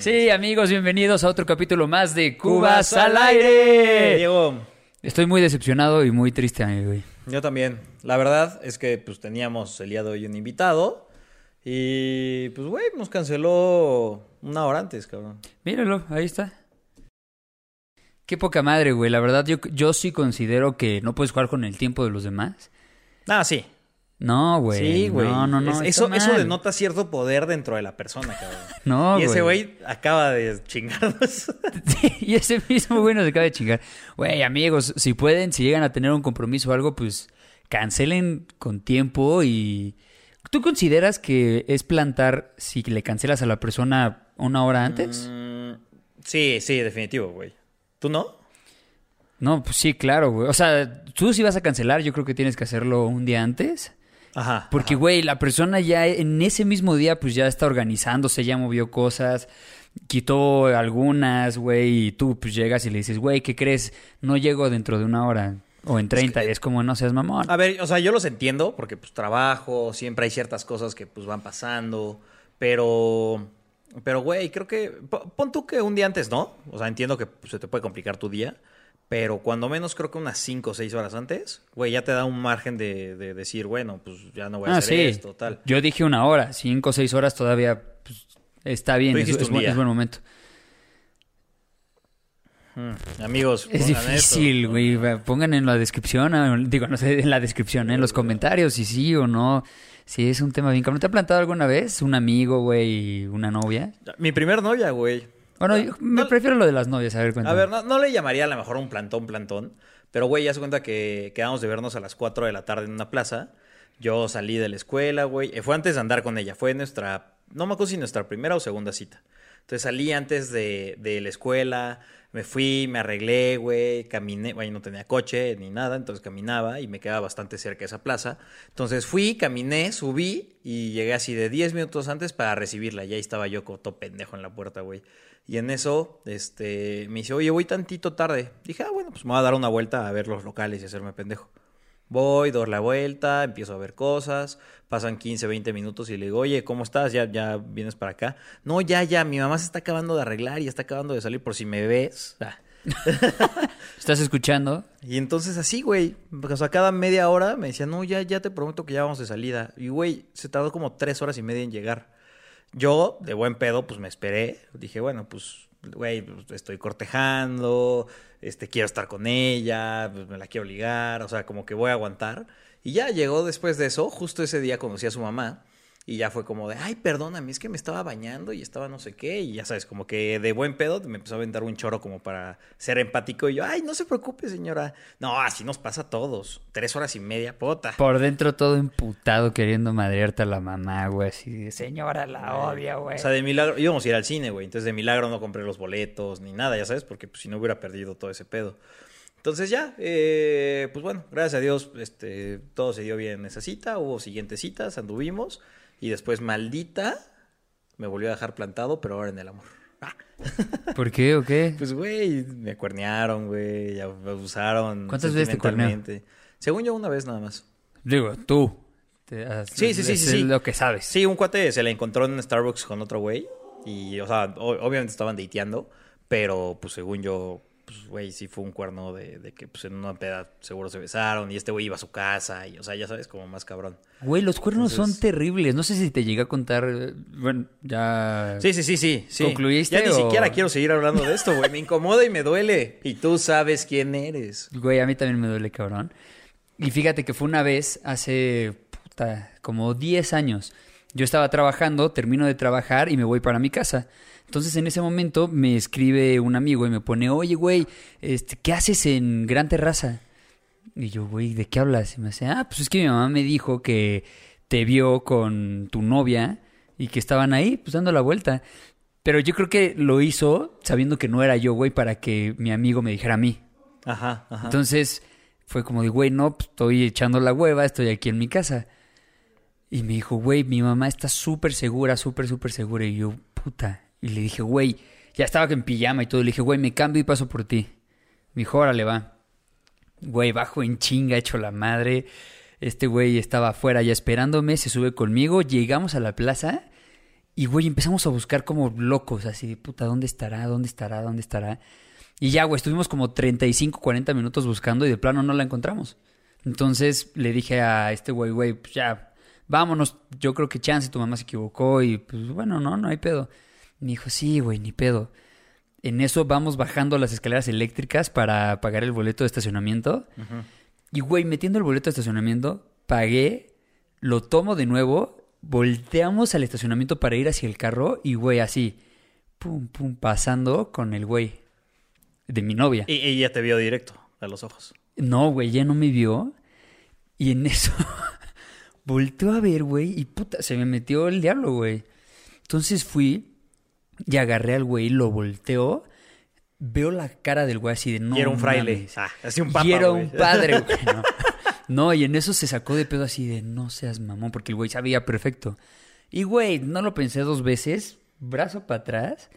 Sí, amigos, bienvenidos a otro capítulo más de Cubas al aire. Diego, Estoy muy decepcionado y muy triste, amigo. güey. yo también. La verdad es que pues teníamos el día de hoy un invitado y pues güey, nos canceló una hora antes, cabrón. Míralo, ahí está. Qué poca madre, güey. La verdad, yo, yo sí considero que no puedes jugar con el tiempo de los demás. Ah, sí. No, güey. sí, güey. No, no, no. Es- eso, eso denota cierto poder dentro de la persona, cabrón. No, y ese güey acaba de chingarnos. Sí, y ese mismo güey nos acaba de chingar. Güey, amigos, si pueden, si llegan a tener un compromiso o algo, pues cancelen con tiempo y... ¿Tú consideras que es plantar si le cancelas a la persona una hora antes? Mm, sí, sí, definitivo, güey. ¿Tú no? No, pues sí, claro, güey. O sea, tú si vas a cancelar, yo creo que tienes que hacerlo un día antes. Ajá. Porque, güey, la persona ya en ese mismo día, pues ya está organizándose, ya movió cosas, quitó algunas, güey, y tú pues llegas y le dices, güey, ¿qué crees? No llego dentro de una hora o en 30, y es como, no seas mamón. A ver, o sea, yo los entiendo porque pues trabajo, siempre hay ciertas cosas que pues van pasando, pero pero güey, creo que po- pon tú que un día antes, ¿no? O sea, entiendo que pues, se te puede complicar tu día, pero cuando menos creo que unas 5 o 6 horas antes, güey, ya te da un margen de, de decir, bueno, pues ya no voy a Ah, hacer sí. esto, tal. Yo dije una hora, cinco o seis horas todavía pues, está bien, es, buen, día. es buen momento. Mm, Amigos, Es difícil, güey. Pongan en la descripción, ah, digo, no sé, en la descripción, en los comentarios, si sí o no. Si es un tema bien cabrón. ¿Te ha plantado alguna vez un amigo, güey, una novia? Mi primer novia, güey. Bueno, yo me no- prefiero lo de las novias, a ver, A cuéntame. ver, no, no le llamaría a lo mejor un plantón, plantón. Pero, güey, ya se cuenta que quedamos de vernos a las 4 de la tarde en una plaza. Yo salí de la escuela, güey. Eh, Fue antes de andar con ella. Fue nuestra, no me acuerdo si nuestra primera o segunda cita. Entonces salí antes de, de la escuela. Me fui, me arreglé, güey. Caminé, güey, no tenía coche ni nada. Entonces caminaba y me quedaba bastante cerca de esa plaza. Entonces fui, caminé, subí y llegué así de 10 minutos antes para recibirla. Y ahí estaba yo como todo pendejo en la puerta, güey. Y en eso, este, me dice, oye, voy tantito tarde. Dije, ah, bueno, pues me voy a dar una vuelta a ver los locales y hacerme pendejo. Voy, doy la vuelta, empiezo a ver cosas, pasan 15, 20 minutos y le digo, oye, ¿cómo estás? ¿Ya, ya vienes para acá? No, ya, ya, mi mamá se está acabando de arreglar y está acabando de salir por si me ves. Ah. ¿Estás escuchando? Y entonces así, güey, o sea, cada media hora me decía, no, ya, ya te prometo que ya vamos de salida. Y, güey, se tardó como tres horas y media en llegar. Yo, de buen pedo, pues me esperé. Dije, bueno, pues, güey, pues, estoy cortejando, este, quiero estar con ella, pues me la quiero ligar, o sea, como que voy a aguantar. Y ya llegó después de eso, justo ese día conocí a su mamá. Y ya fue como de, ay, perdóname, es que me estaba bañando y estaba no sé qué. Y ya sabes, como que de buen pedo me empezó a aventar un choro como para ser empático. Y yo, ay, no se preocupe, señora. No, así nos pasa a todos. Tres horas y media, pota. Por dentro todo emputado queriendo madrearte a la mamá, güey. Así de, señora, la odia, güey. O sea, de milagro, íbamos a ir al cine, güey. Entonces, de milagro no compré los boletos ni nada, ya sabes, porque pues, si no hubiera perdido todo ese pedo. Entonces, ya, eh, pues bueno, gracias a Dios, este, todo se dio bien en esa cita. Hubo siguientes citas, anduvimos. Y después, maldita, me volvió a dejar plantado, pero ahora en el amor. Ah. ¿Por qué o qué? Pues, güey, me cuernearon, güey, ya me abusaron. ¿Cuántas veces te sentimentalmente. Según yo, una vez nada más. Digo, tú. Te- Sí, sí, sí, sí, sí. lo que sabes. Sí, un cuate se la encontró en Starbucks con otro güey. Y, o sea, obviamente estaban dateando. Pero, pues, según yo, pues, güey, sí fue un cuerno de, de que, pues, en una peda seguro se besaron. Y este güey iba a su casa. Y, o sea, ya sabes, como más cabrón. Güey, los cuernos Entonces- son terribles. No sé si te llegué a contar. eh, Bueno, ya. Sí, sí, sí, sí. sí. ¿Concluiste Ya ni siquiera quiero seguir hablando de esto, güey. Me incomoda y me duele. Y tú sabes quién eres. Güey, a mí también me duele, cabrón. Y fíjate que fue una vez hace. Puta, como 10 años. Yo estaba trabajando, termino de trabajar y me voy para mi casa. Entonces en ese momento me escribe un amigo y me pone, oye, güey, este, ¿qué haces en Gran Terraza? Y yo, güey, ¿de qué hablas? Y me dice, ah, pues es que mi mamá me dijo que te vio con tu novia y que estaban ahí, pues dando la vuelta. Pero yo creo que lo hizo sabiendo que no era yo, güey, para que mi amigo me dijera a mí. Ajá, ajá. Entonces fue como de, güey, no, pues, estoy echando la hueva, estoy aquí en mi casa. Y me dijo, güey, mi mamá está súper segura, súper, súper segura. Y yo, puta. Y le dije, güey, ya estaba en pijama y todo. Le dije, güey, me cambio y paso por ti. Me dijo, órale, va. Güey, bajo en chinga, hecho la madre. Este güey estaba afuera ya esperándome, se sube conmigo. Llegamos a la plaza Y, güey, empezamos a buscar como locos, así de puta, ¿dónde estará? ¿Dónde estará? ¿Dónde estará? Y ya, güey, estuvimos como 35, 40 minutos buscando y de plano no la encontramos. Entonces le dije a este güey, güey, pues ya, vámonos. Yo creo que chance tu mamá se equivocó y pues bueno, no, no hay pedo. Me dijo, sí, güey, ni pedo. En eso vamos bajando las escaleras eléctricas para pagar el boleto de estacionamiento. Y, güey, metiendo el boleto de estacionamiento, pagué, lo tomo de nuevo, volteamos al estacionamiento para ir hacia el carro y, güey, así, pum, pum, pasando con el güey de mi novia. Y ella te vio directo a los ojos. No, güey, ya no me vio. Y en eso volteó a ver, güey, y puta, se me metió el diablo, güey. Entonces fui y agarré al güey, lo volteó. Veo la cara del güey así de no. y era un fraile. mames". Ah, así un papa, y era un padre, güey. No. No, y en eso se sacó de pedo así de no seas mamón, porque el güey sabía perfecto. Y güey, no lo pensé dos veces, brazo para atrás,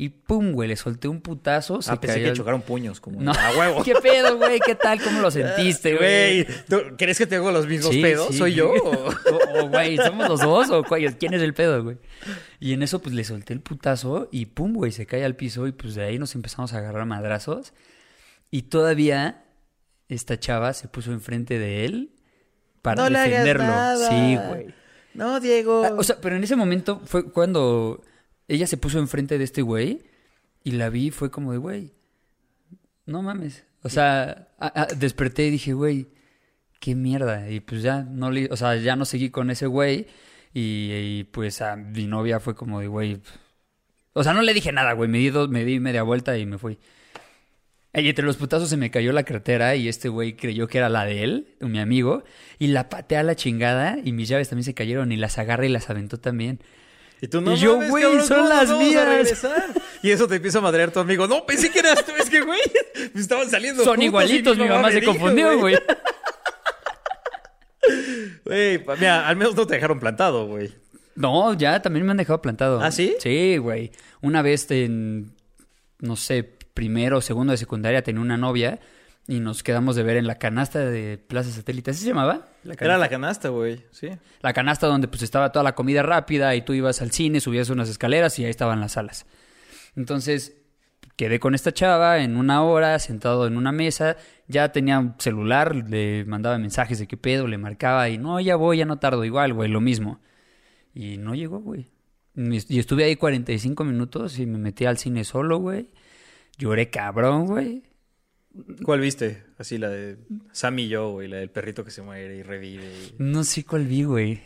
y pum, güey, le solté un putazo. Se Ah, pensé cayó que el- chocaron puños, como No, a huevo. ¿Qué pedo, güey? ¿Qué tal? ¿Cómo lo sentiste, güey? Güey, ¿tú ¿crees que tengo los mismos Sí, pedos? sí. ¿Soy yo? o- güey, ¿somos los dos? ¿O cuál- quién es el pedo, güey? Y en eso, pues, le solté el putazo y pum, güey, se cae al piso y pues de ahí nos empezamos a agarrar madrazos. Y todavía esta chava se puso enfrente de él para No le hagas defenderlo. nada. Sí, güey. No, Diego. Ah, O sea, pero en ese momento fue cuando ella se puso enfrente de este güey y la vi, fue como de, güey, no mames. O sea, desperté y dije, güey, qué mierda. Y pues ya no le, o sea, ya no seguí con ese güey y, pues a mi novia fue como de, güey, o sea, no le dije nada, güey, me di, dos- me di media vuelta y me fui. Y entre los putazos se me cayó la cartera y este güey creyó que era la de él, mi amigo, y la pateé a la chingada y mis llaves también se cayeron y las agarré y las aventó también. Y tú no Y yo, mames, güey, cabrón, son ¿cómo nos las mías? Y eso te empieza a madrear tu amigo. No, pensé que eras tú. Es que, güey, me estaban saliendo Son igualitos, mi mamá se dijo, confundió, güey. Güey, mira, al menos no te dejaron plantado, güey. No, ya también me han dejado plantado. ¿Ah, sí? Sí, güey. Una vez en, no sé, primero o segundo de secundaria tenía una novia y nos quedamos de ver en la canasta de Plaza Satélite. ¿Así se llamaba? La Era la canasta, güey, sí. La canasta donde pues estaba toda la comida rápida y tú ibas al cine, subías unas escaleras y ahí estaban las salas. Entonces quedé con esta chava en una hora, sentado en una mesa, ya tenía un celular, le mandaba mensajes de qué pedo, le marcaba y no, ya voy, ya no tardo, igual, güey, lo mismo. Y no llegó, güey. Y estuve ahí 45 minutos y me metí al cine solo, güey. Lloré cabrón, güey. ¿Cuál viste? Así la de Sam y yo, güey, la del perrito que se muere y revive. y- No sé cuál vi, güey.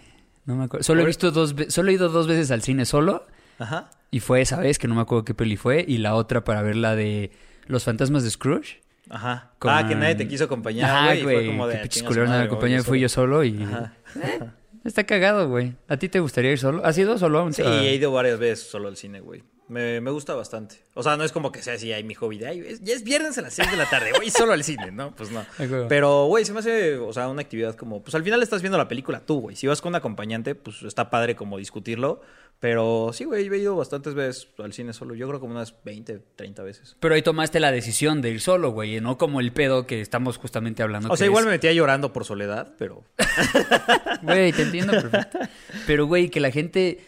No me acuerdo. Solo he visto dos solo he ido dos veces al cine solo. Ajá. Y fue esa vez que no me acuerdo qué peli fue. Y la otra para ver la de Los fantasmas de Scrooge. Ajá. Con- Ah, que nadie te quiso acompañar, Ajá, güey. fue como de. "Ah, pinches culeros me yo fui yo solo y... Ajá. Está cagado, güey. ¿A ti te gustaría ir solo? ¿Has ido solo Sí, he ido varias veces solo al cine, güey. Me, me gusta bastante. O sea, no es como que sea así, ahí mi hobby de, ay, es- ya es viernes a las 6 de la tarde, güey, solo al cine, ¿no? Pues no. Pero, güey, se me hace, o sea, una actividad como, pues al final estás viendo la película tú, güey. Si vas con un acompañante, pues está padre como discutirlo. Pero sí, güey, yo he ido bastantes veces al cine solo. Yo creo como unas 20, 30 veces. Pero ahí tomaste la decisión de ir solo, güey. No como el pedo que estamos justamente hablando. O sea, igual es- me metía llorando por soledad, pero... Güey, te entiendo perfecto. Pero, güey, que la gente...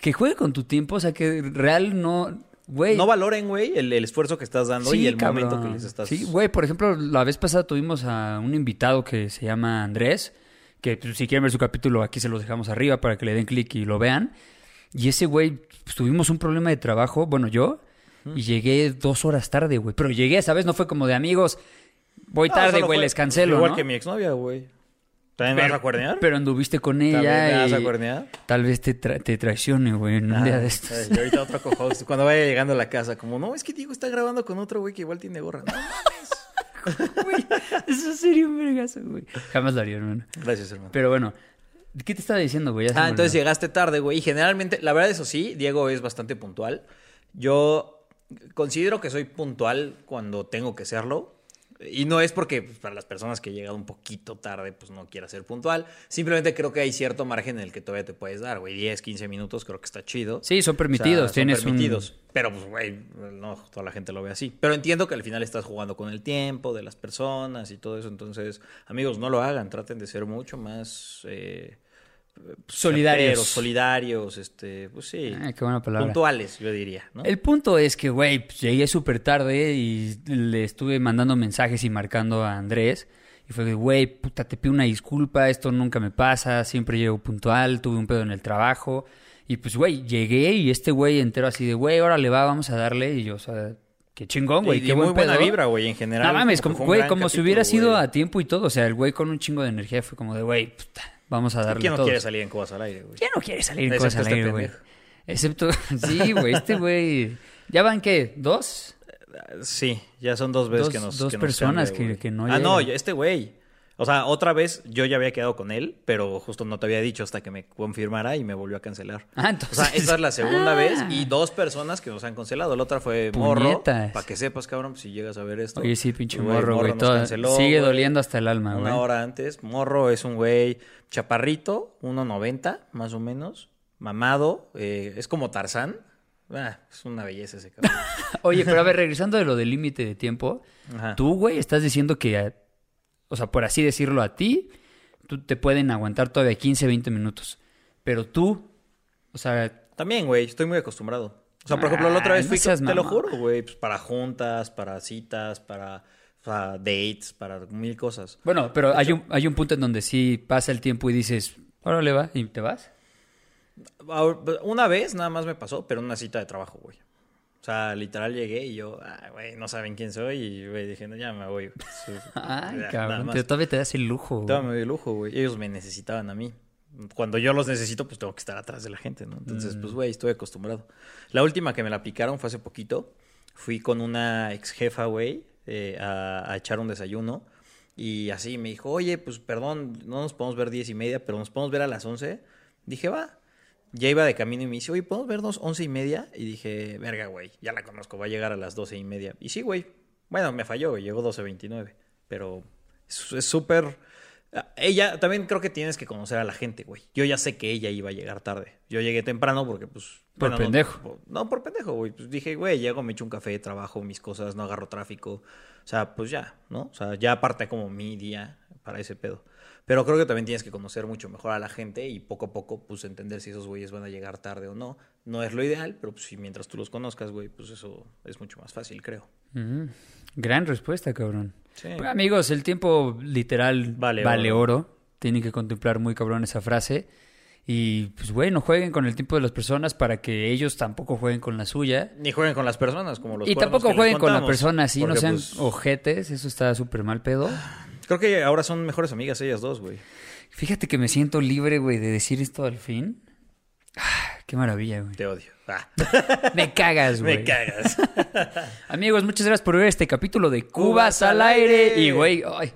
Que juegue con tu tiempo, o sea, que real no... Güey, No valoren, güey, el, el esfuerzo que estás dando y el momento que les estás... Sí, güey, por ejemplo, la vez pasada tuvimos a un invitado que se llama Andrés, que pues, si quieren ver su capítulo aquí se los dejamos arriba para que le den clic y lo vean. Y ese güey, pues, tuvimos un problema de trabajo, bueno, yo, y llegué dos horas tarde, güey. Pero llegué, ¿sabes? No fue como de amigos, voy No, tarde, güey, les cancelo, Igual ¿no? que mi exnovia, güey. ¿También me vas a cuernear? Pero anduviste con ¿También ella vas a cuernear? tal vez te, tra- te traicione, güey, en un día Ah, de estos. ay, Y ahorita otro co-host, cuando vaya llegando a la casa, como, no, es que Diego está grabando con otro güey que igual tiene gorra. No, Güey, eso sería un vergazo, güey. Jamás lo haría, hermano. Gracias, hermano. Pero bueno, ¿qué te estaba diciendo, güey? Ah, entonces olvidó. llegaste tarde, güey. Y generalmente, la verdad, eso sí, Diego es bastante puntual. Yo considero que soy puntual cuando tengo que serlo. Y no es porque pues, para las personas que he llegado un poquito tarde, pues no quiera ser puntual. Simplemente creo que hay cierto margen en el que todavía te puedes dar, güey. 10, 15 minutos creo que está chido. Sí, son O sea, permitidos. son tienes un- permitidos. Pero, pues, güey, no toda la gente lo ve así. Pero entiendo que al final estás jugando con el tiempo de las personas y todo eso. Entonces, amigos, no lo hagan. Traten de ser mucho más, eh, Solidarios. certeros, solidarios, este, pues sí. Ah, qué buena palabra. puntuales, yo diría, ¿no? El punto es que, güey, pues, llegué súper tarde y le estuve mandando mensajes y marcando a Andrés. Y fue de, güey, puta, te pido una disculpa, esto nunca me pasa, siempre llego puntual, tuve un pedo en el trabajo. Y pues, güey, llegué y este güey entero así de, güey, órale va, vamos a darle. Y yo, o sea, qué chingón, güey, qué buen muy buena pedo. vibra, güey, en general. No mames, como como, güey, gran como si hubiera sido a tiempo y todo. O sea, el güey con un chingo de energía fue como de, güey, puta, vamos a darle ¿Quién no todos. quiere salir en Cubas al aire, güey? ¿Quién no quiere salir en Excepto cosas al este aire, güey? Excepto, sí, güey, este güey. ¿Ya van qué? ¿Dos? Sí, ya son dos veces Dos- que nos dos que nos personas cambia, que- que no Ah, no, este güey. O sea, otra vez yo ya había quedado con él, pero justo no te había dicho hasta que me confirmara y me volvió a cancelar. Ah, O entonces. sea, esta es la segunda Ah. vez y dos personas que nos han cancelado. La otra fue Morro. Para que sepas, cabrón, si llegas a ver esto. Oye, sí, pinche Güey, morro, güey. nos todo- canceló, Sigue doliendo hasta el alma, güey. Una hora antes. Morro es un güey chaparrito, 1.90 más o menos. Mamado. eh, es como Tarzán. Ah, es una belleza ese cabrón. Oye, pero a ver, regresando de lo del límite de tiempo, Ajá. tú, güey, estás diciendo que, o sea, por así decirlo a ti, tú te pueden aguantar todavía 15, 20 minutos. Pero tú, o sea, También, güey, estoy muy acostumbrado. O sea, por ejemplo, la otra vez no fui, seas te lo juro, güey, pues para juntas, para citas, para, para dates, para mil cosas. bueno, pero hay un, hay un punto en donde sí pasa el tiempo y dices, órale va, y te vas. Una vez nada más me pasó, pero en una cita de trabajo, güey. O sea, literal llegué y yo, ah, güey, no saben quién soy. Y, güey, dije, no, ya me voy. Ay, Ya, cabrón, pero todavía te das el lujo. güey. Todavía me doy lujo, güey. Ellos me necesitaban a mí. Cuando yo los necesito, pues tengo que estar atrás de la gente, ¿no? Entonces, Mm. pues, güey, estoy acostumbrado. La última que me la aplicaron fue hace poquito. Fui con una ex jefa, güey, eh, a, a echar un desayuno. Y así me dijo, oye, pues perdón, no nos podemos ver diez y media, pero nos podemos ver a las once. Dije, va. Ya iba de camino y me dice, oye, ¿podemos vernos once y media? Y dije, verga, güey, ya la conozco, va a llegar a las doce y media. Y sí, güey. Bueno, me falló, llegó doce veintinueve. Pero es súper... Ah, Ella, también creo que tienes que conocer a la gente, güey. Yo ya sé que ella iba a llegar tarde. Yo llegué temprano porque, pues... Por no- pendejo. No, por pendejo, güey. Pues dije, güey, llego, me echo un café, trabajo mis cosas, no agarro tráfico. O sea, pues ya, ¿no? O sea, ya aparte como mi día para ese pedo. Pero creo que también tienes que conocer mucho mejor a la gente y poco a poco, pues, entender si esos güeyes van a llegar tarde o no. No es lo ideal, pero pues, si mientras tú los conozcas, güey, pues eso es mucho más fácil, creo. Ujú. Gran respuesta, cabrón. Sí. Pues, amigos, el tiempo literal Vale vale, oro. oro. Tienen que contemplar muy cabrón esa frase. Y pues, güey, no jueguen con el tiempo de las personas para que ellos tampoco jueguen con la suya. Ni jueguen con las personas como los y tampoco jueguen con la persona así, no sean pues, ojetes. Eso está súper mal pedo. Creo que ahora son mejores amigas ellas dos, güey. Fíjate que me siento libre, güey, de decir esto al fin. Ah, qué maravilla, güey. Te odio. Ah, Me cagas, güey. me cagas. Amigos, muchas gracias por ver este capítulo de Cubas Cubas al aire. aire. Y, güey, ay,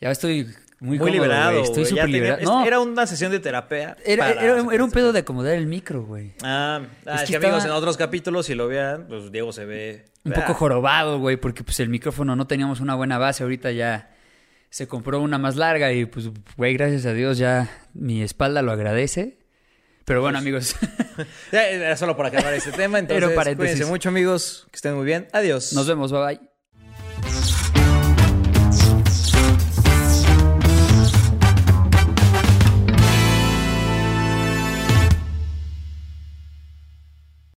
ya estoy muy, Muy cómodo, liberado. güey. Estoy súper liberado. No, Era una sesión de terapia. era, un pedo de acomodar el micro, güey. Ah, ah, Es que amigos, en otros capítulos, si lo vean, pues Diego se ve. Un poco jorobado, güey, porque pues el micrófono no teníamos una buena base. Ahorita ya se compró una más larga y pues, güey, gracias a Dios ya mi espalda lo agradece. Pero bueno, amigos, Era solo para acabar este tema. Entonces, paréntesis. cuídense mucho, amigos. Que estén muy bien. Adiós. nos vemos, bye bye.